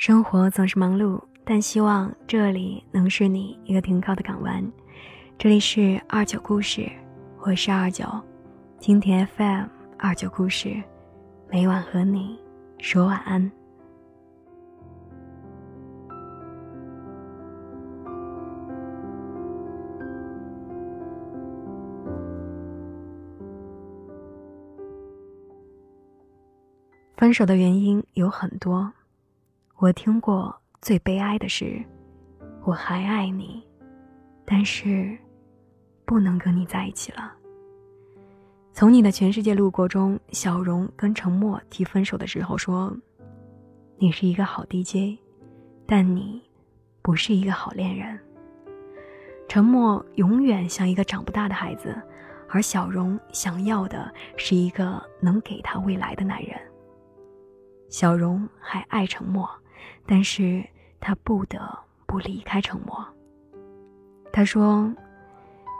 生活总是忙碌，但希望这里能是你一个停靠的港湾。这里是二九故事，我是二九，今天 FM 二九故事，每晚和你说晚安。分手的原因有很多。我听过最悲哀的是，我还爱你，但是不能跟你在一起了。从你的全世界路过中，小荣跟陈默提分手的时候说：“你是一个好 DJ，但你不是一个好恋人。”陈默永远像一个长不大的孩子，而小荣想要的是一个能给他未来的男人。小荣还爱陈默。但是他不得不离开沉默。他说：“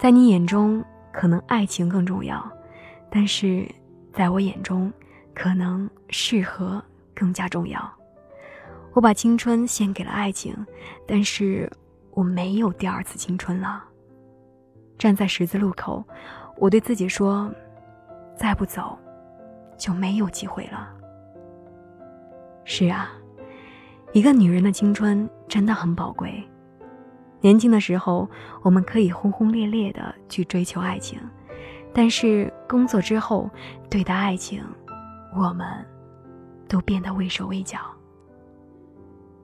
在你眼中，可能爱情更重要，但是在我眼中，可能适合更加重要。我把青春献给了爱情，但是我没有第二次青春了。站在十字路口，我对自己说：再不走，就没有机会了。是啊。”一个女人的青春真的很宝贵。年轻的时候，我们可以轰轰烈烈的去追求爱情，但是工作之后，对待爱情，我们都变得畏手畏脚。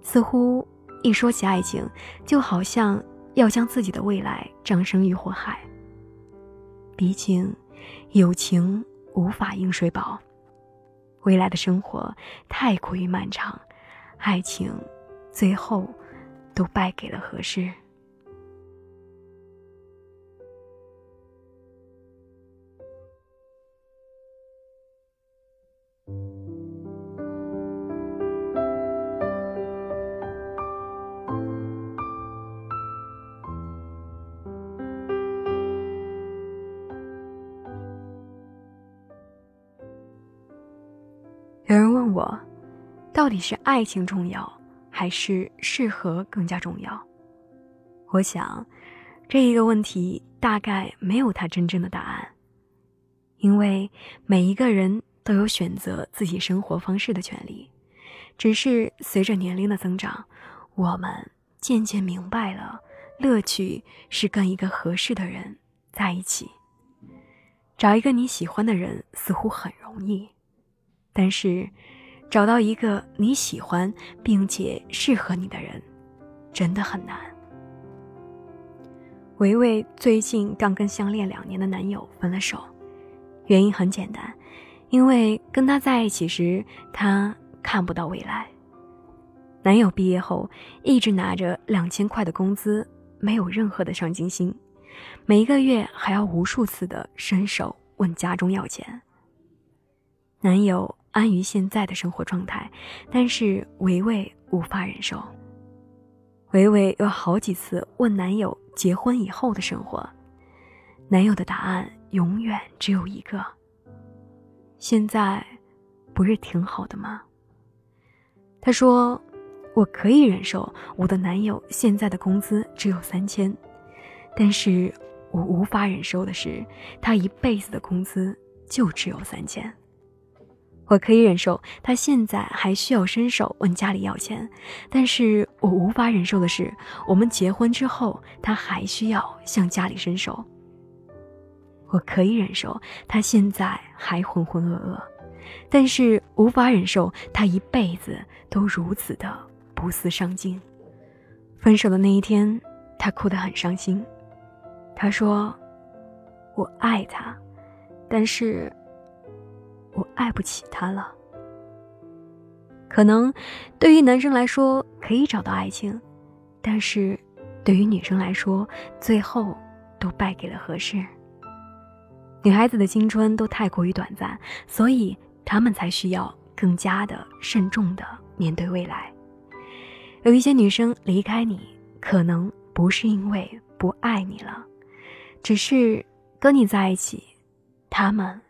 似乎一说起爱情，就好像要将自己的未来葬身于火海。毕竟，友情无法饮水饱，未来的生活太过于漫长。爱情，最后都败给了合适。有人问我。到底是爱情重要，还是适合更加重要？我想，这一个问题大概没有它真正的答案，因为每一个人都有选择自己生活方式的权利。只是随着年龄的增长，我们渐渐明白了，乐趣是跟一个合适的人在一起。找一个你喜欢的人似乎很容易，但是。找到一个你喜欢并且适合你的人，真的很难。维维最近刚跟相恋两年的男友分了手，原因很简单，因为跟他在一起时，他看不到未来。男友毕业后一直拿着两千块的工资，没有任何的上进心，每一个月还要无数次的伸手问家中要钱。男友。安于现在的生活状态，但是维维无法忍受。维维有好几次问男友结婚以后的生活，男友的答案永远只有一个：现在不是挺好的吗？他说：“我可以忍受我的男友现在的工资只有三千，但是我无法忍受的是他一辈子的工资就只有三千。”我可以忍受他现在还需要伸手问家里要钱，但是我无法忍受的是，我们结婚之后他还需要向家里伸手。我可以忍受他现在还浑浑噩噩，但是无法忍受他一辈子都如此的不思上进。分手的那一天，他哭得很伤心。他说：“我爱他，但是……”我爱不起他了。可能对于男生来说可以找到爱情，但是对于女生来说，最后都败给了合适。女孩子的青春都太过于短暂，所以她们才需要更加的慎重的面对未来。有一些女生离开你，可能不是因为不爱你了，只是跟你在一起，她们。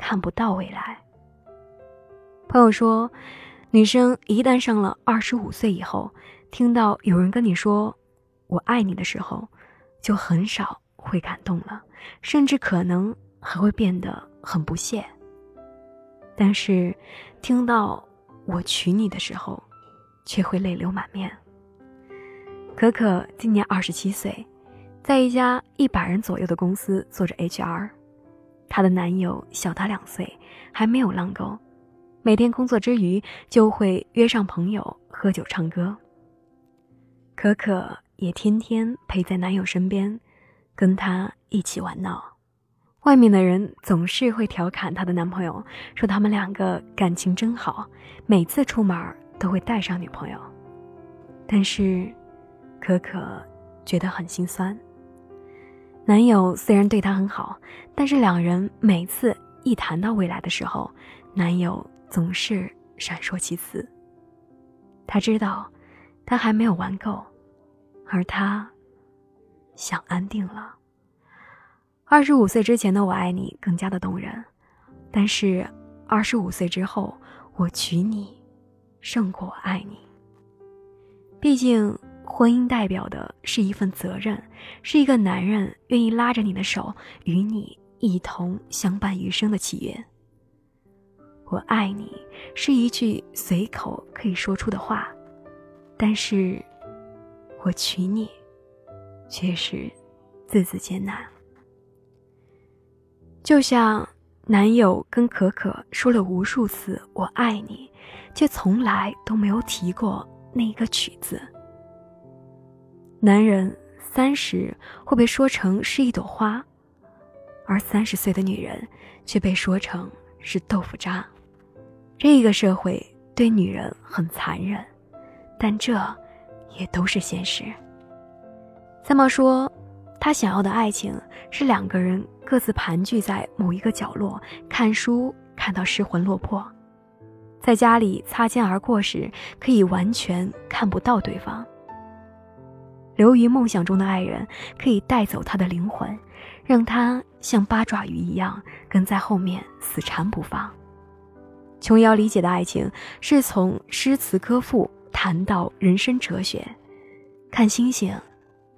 看不到未来。朋友说，女生一旦上了二十五岁以后，听到有人跟你说“我爱你”的时候，就很少会感动了，甚至可能还会变得很不屑。但是，听到“我娶你”的时候，却会泪流满面。可可今年二十七岁，在一家一百人左右的公司做着 HR，她的男友小她两岁，还没有浪够。每天工作之余，就会约上朋友喝酒唱歌。可可也天天陪在男友身边，跟他一起玩闹。外面的人总是会调侃她的男朋友，说他们两个感情真好，每次出门都会带上女朋友。但是，可可觉得很心酸。男友虽然对她很好，但是两人每次一谈到未来的时候，男友。总是闪烁其词。他知道，他还没有玩够，而他想安定了。二十五岁之前的我爱你更加的动人，但是二十五岁之后，我娶你胜过我爱你。毕竟，婚姻代表的是一份责任，是一个男人愿意拉着你的手，与你一同相伴余生的契约。我爱你是一句随口可以说出的话，但是，我娶你，却是字字艰难。就像男友跟可可说了无数次“我爱你”，却从来都没有提过那一个“娶”字。男人三十会被说成是一朵花，而三十岁的女人却被说成是豆腐渣。这个社会对女人很残忍，但这也都是现实。三毛说，他想要的爱情是两个人各自盘踞在某一个角落看书，看到失魂落魄，在家里擦肩而过时可以完全看不到对方。流于梦想中的爱人可以带走他的灵魂，让他像八爪鱼一样跟在后面死缠不放。琼瑶理解的爱情，是从诗词歌赋谈到人生哲学，看星星，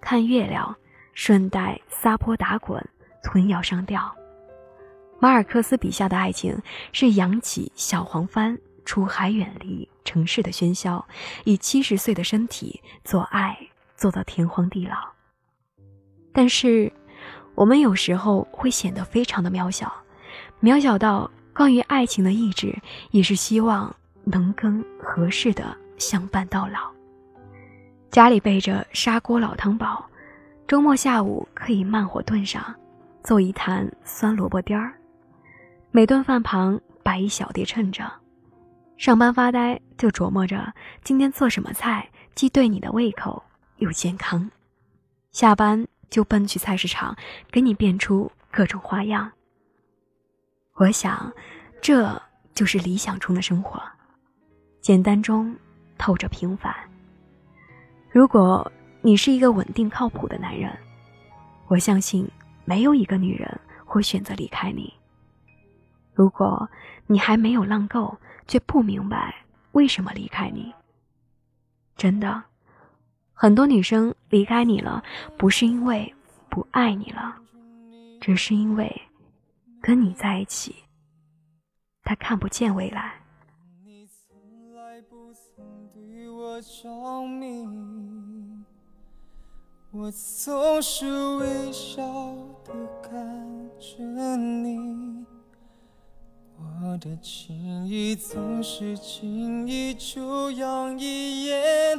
看月亮，顺带撒泼打滚，吞药上吊。马尔克斯笔下的爱情，是扬起小黄帆，出海远离城市的喧嚣，以七十岁的身体做爱，做到天荒地老。但是，我们有时候会显得非常的渺小，渺小到。关于爱情的意志，也是希望能跟合适的相伴到老。家里备着砂锅老汤煲，周末下午可以慢火炖上，做一坛酸萝卜丁儿。每顿饭旁摆一小碟趁着。上班发呆就琢磨着今天做什么菜，既对你的胃口又健康。下班就奔去菜市场，给你变出各种花样。我想，这就是理想中的生活，简单中透着平凡。如果你是一个稳定靠谱的男人，我相信没有一个女人会选择离开你。如果你还没有浪够，却不明白为什么离开你，真的，很多女生离开你了，不是因为不爱你了，只是因为。跟你在一起，他看不见未来。你从来不曾对我着迷，我总是微笑的看着你，我的情意总是轻易就洋溢眼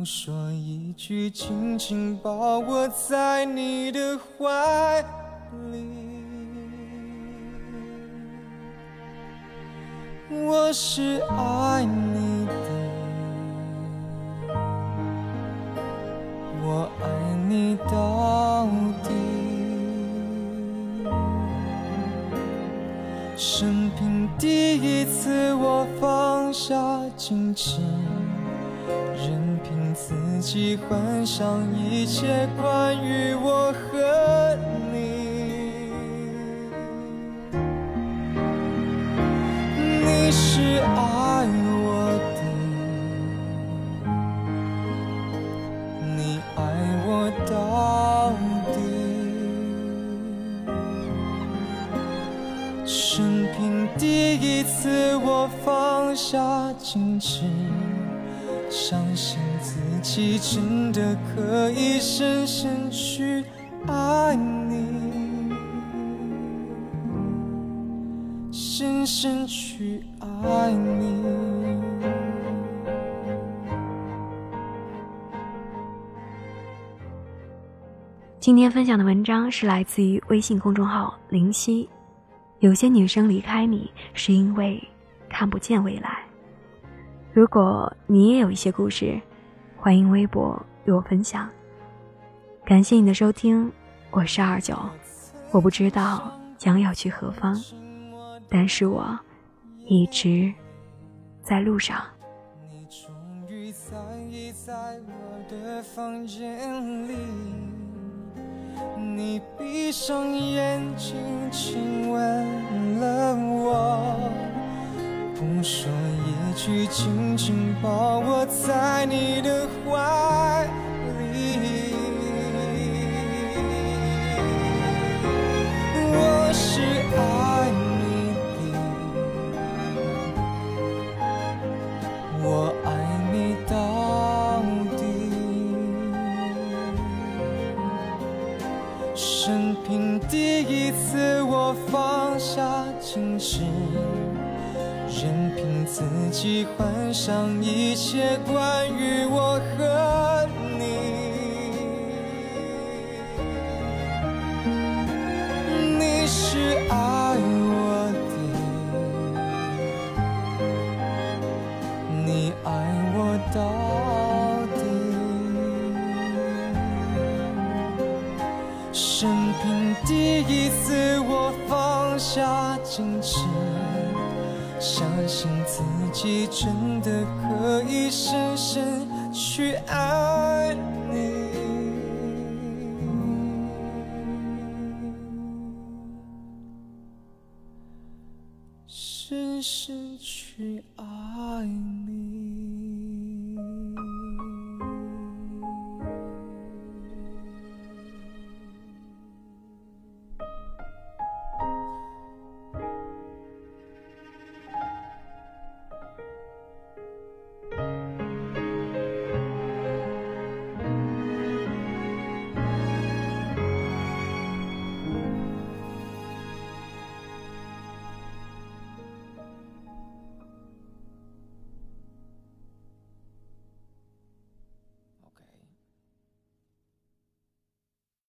不说一句紧紧抱我在你的怀里我是爱你的我爱你到底。生平第一次我放下矜持任凭自己幻想一切关于我和你。你是爱我的，你爱我到底。生平第一次，我放下矜持，相信自己真的可以深深去爱你，深深去爱你。今天分享的文章是来自于微信公众号“灵犀”。有些女生离开你，是因为看不见未来。如果你也有一些故事，欢迎微博与我分享。感谢你的收听，我是二九。我不知道将要去何方，但是我一直在路上。你终于散依在我的房间里，你闭上眼睛亲吻了我，不说一句，紧紧抱我在你的怀里。我是爱真的可以深深去爱你，